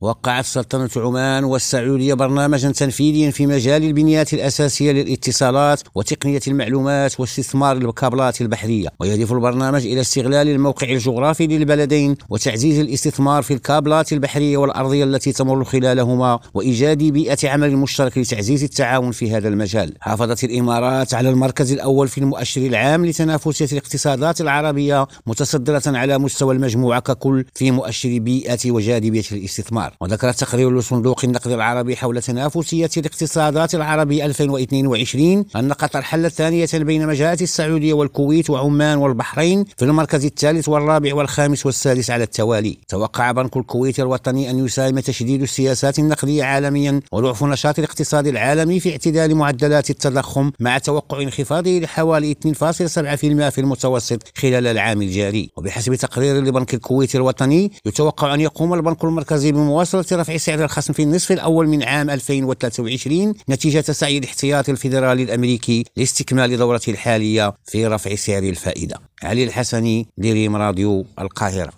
وقعت سلطنة عمان والسعودية برنامجا تنفيذيا في مجال البنيات الأساسية للاتصالات وتقنية المعلومات واستثمار الكابلات البحرية. ويهدف البرنامج إلى استغلال الموقع الجغرافي للبلدين وتعزيز الاستثمار في الكابلات البحرية والأرضية التي تمر خلالهما وإيجاد بيئة عمل مشترك لتعزيز التعاون في هذا المجال. حافظت الإمارات على المركز الأول في المؤشر العام لتنافسية الاقتصادات العربية متصدرة على مستوى المجموعة ككل في مؤشر بيئة وجاذبية الاستثمار. وذكر تقرير لصندوق النقد العربي حول تنافسية الاقتصادات العربية 2022 أن قطر حلت ثانية بين مجالات السعودية والكويت وعمان والبحرين في المركز الثالث والرابع والخامس والسادس على التوالي. توقع بنك الكويت الوطني أن يساهم تشديد السياسات النقدية عالميا وضعف نشاط الاقتصاد العالمي في اعتدال معدلات التضخم مع توقع انخفاضه لحوالي 2.7% في المتوسط خلال العام الجاري. وبحسب تقرير لبنك الكويت الوطني يتوقع أن يقوم البنك المركزي بمواصلة رفع سعر الخصم في النصف الأول من عام 2023 نتيجة سعي الاحتياطي الفيدرالي الأمريكي لاستكمال دورته الحالية في رفع سعر الفائدة. علي الحسني لريم راديو القاهرة.